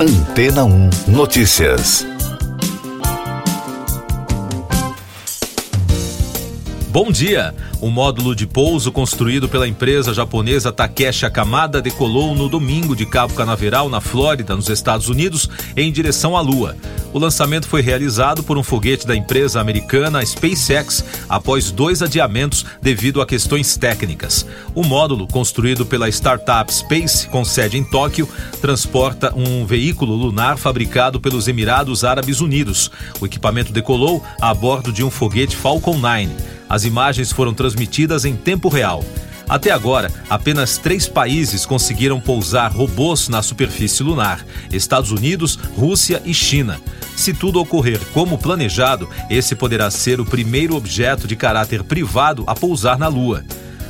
Antena 1 Notícias. Bom dia! O módulo de pouso construído pela empresa japonesa Takeshi Akamada decolou no domingo de Cabo Canaveral, na Flórida, nos Estados Unidos, em direção à Lua. O lançamento foi realizado por um foguete da empresa americana SpaceX após dois adiamentos devido a questões técnicas. O módulo, construído pela startup Space, com sede em Tóquio, transporta um veículo lunar fabricado pelos Emirados Árabes Unidos. O equipamento decolou a bordo de um foguete Falcon 9. As imagens foram transmitidas em tempo real. Até agora, apenas três países conseguiram pousar robôs na superfície lunar: Estados Unidos, Rússia e China. Se tudo ocorrer como planejado, esse poderá ser o primeiro objeto de caráter privado a pousar na Lua.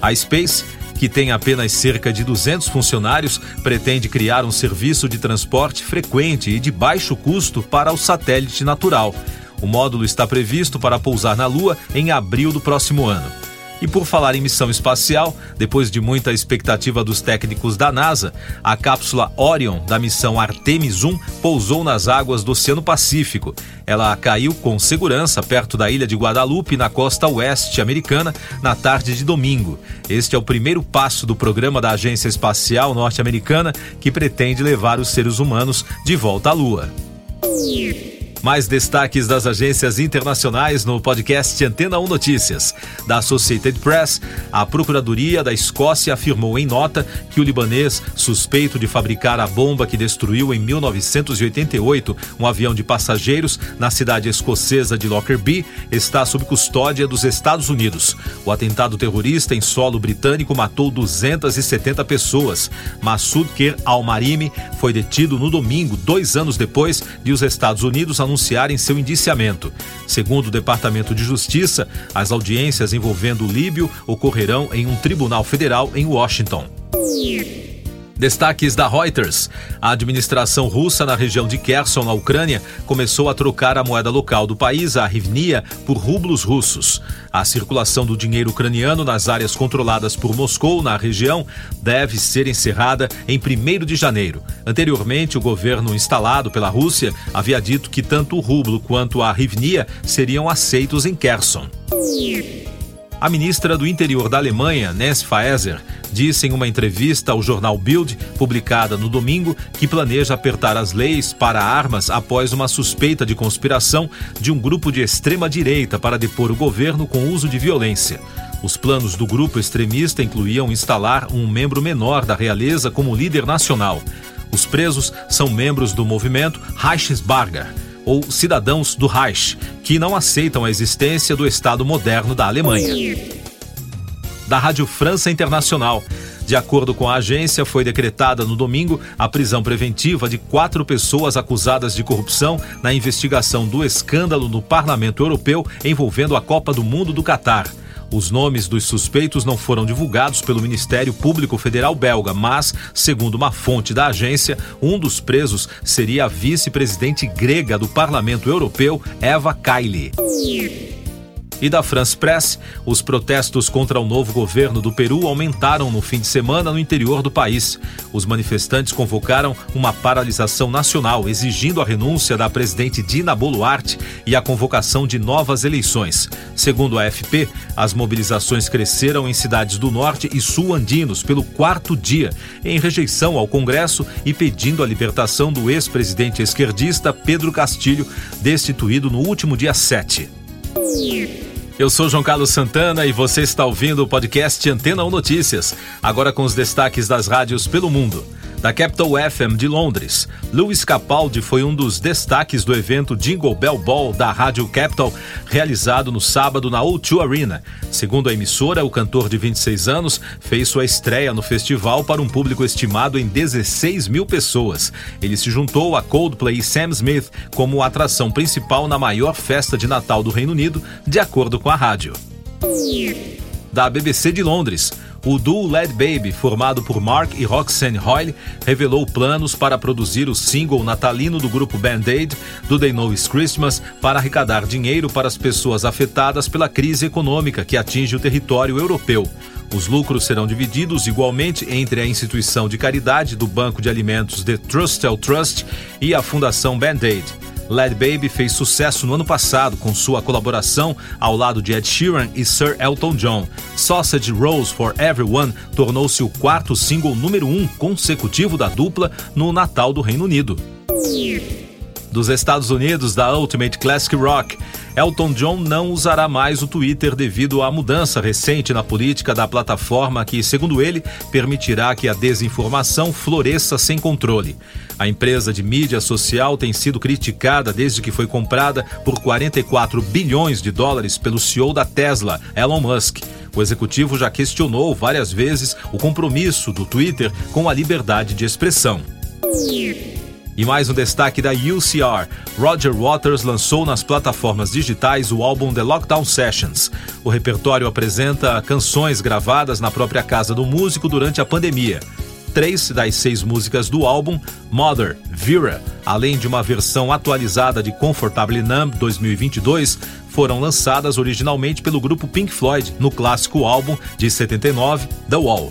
A Space que tem apenas cerca de 200 funcionários, pretende criar um serviço de transporte frequente e de baixo custo para o satélite natural. O módulo está previsto para pousar na Lua em abril do próximo ano. E por falar em missão espacial, depois de muita expectativa dos técnicos da NASA, a cápsula Orion da missão Artemis 1 pousou nas águas do Oceano Pacífico. Ela caiu com segurança perto da ilha de Guadalupe, na costa oeste americana, na tarde de domingo. Este é o primeiro passo do programa da Agência Espacial Norte-Americana que pretende levar os seres humanos de volta à Lua. Mais destaques das agências internacionais no podcast Antena 1 Notícias. Da Associated Press, a Procuradoria da Escócia afirmou em nota que o libanês, suspeito de fabricar a bomba que destruiu em 1988 um avião de passageiros na cidade escocesa de Lockerbie, está sob custódia dos Estados Unidos. O atentado terrorista em solo britânico matou 270 pessoas. Massoud Ker al-Marimi foi detido no domingo, dois anos depois de os Estados Unidos anunciarem seu indiciamento. Segundo o Departamento de Justiça, as audiências envolvendo o Líbio ocorrerão em um tribunal federal em Washington. Destaques da Reuters. A administração russa na região de Kherson, na Ucrânia, começou a trocar a moeda local do país, a hryvnia, por rublos russos. A circulação do dinheiro ucraniano nas áreas controladas por Moscou, na região, deve ser encerrada em 1 de janeiro. Anteriormente, o governo instalado pela Rússia havia dito que tanto o rublo quanto a hryvnia seriam aceitos em Kherson. A ministra do Interior da Alemanha, Nancy Faeser, disse em uma entrevista ao jornal Bild, publicada no domingo, que planeja apertar as leis para armas após uma suspeita de conspiração de um grupo de extrema-direita para depor o governo com uso de violência. Os planos do grupo extremista incluíam instalar um membro menor da realeza como líder nacional. Os presos são membros do movimento Reichsbürger, ou cidadãos do Reich, que não aceitam a existência do Estado moderno da Alemanha da Rádio França Internacional. De acordo com a agência, foi decretada no domingo a prisão preventiva de quatro pessoas acusadas de corrupção na investigação do escândalo no Parlamento Europeu envolvendo a Copa do Mundo do Catar. Os nomes dos suspeitos não foram divulgados pelo Ministério Público Federal belga, mas, segundo uma fonte da agência, um dos presos seria a vice-presidente grega do Parlamento Europeu, Eva Kaili e da France Press, os protestos contra o novo governo do Peru aumentaram no fim de semana no interior do país. Os manifestantes convocaram uma paralisação nacional, exigindo a renúncia da presidente Dina Boluarte e a convocação de novas eleições. Segundo a AFP, as mobilizações cresceram em cidades do norte e sul andinos pelo quarto dia, em rejeição ao Congresso e pedindo a libertação do ex-presidente esquerdista Pedro Castilho, destituído no último dia 7. Eu sou João Carlos Santana e você está ouvindo o podcast Antena 1 Notícias, agora com os destaques das rádios pelo mundo da Capital FM de Londres. Louis Capaldi foi um dos destaques do evento Jingle Bell Ball da Rádio Capital, realizado no sábado na O2 Arena. Segundo a emissora, o cantor de 26 anos fez sua estreia no festival para um público estimado em 16 mil pessoas. Ele se juntou a Coldplay e Sam Smith como atração principal na maior festa de Natal do Reino Unido, de acordo com a rádio. Da BBC de Londres. O duo Led Baby, formado por Mark e Roxanne Hoyle, revelou planos para produzir o single natalino do grupo Band-Aid, do They Know It's Christmas, para arrecadar dinheiro para as pessoas afetadas pela crise econômica que atinge o território europeu. Os lucros serão divididos igualmente entre a instituição de caridade do Banco de Alimentos The Trustel Trust e a Fundação Band-Aid. Led Baby fez sucesso no ano passado com sua colaboração ao lado de Ed Sheeran e Sir Elton John. Sausage Rolls for Everyone tornou-se o quarto single número um consecutivo da dupla no Natal do Reino Unido. Dos Estados Unidos, da Ultimate Classic Rock, Elton John não usará mais o Twitter devido à mudança recente na política da plataforma que, segundo ele, permitirá que a desinformação floresça sem controle. A empresa de mídia social tem sido criticada desde que foi comprada por 44 bilhões de dólares pelo CEO da Tesla, Elon Musk. O executivo já questionou várias vezes o compromisso do Twitter com a liberdade de expressão. E mais um destaque da UCR. Roger Waters lançou nas plataformas digitais o álbum The Lockdown Sessions. O repertório apresenta canções gravadas na própria casa do músico durante a pandemia. Três das seis músicas do álbum, Mother, Vera, além de uma versão atualizada de Comfortably Numb 2022, foram lançadas originalmente pelo grupo Pink Floyd no clássico álbum de 79, The Wall.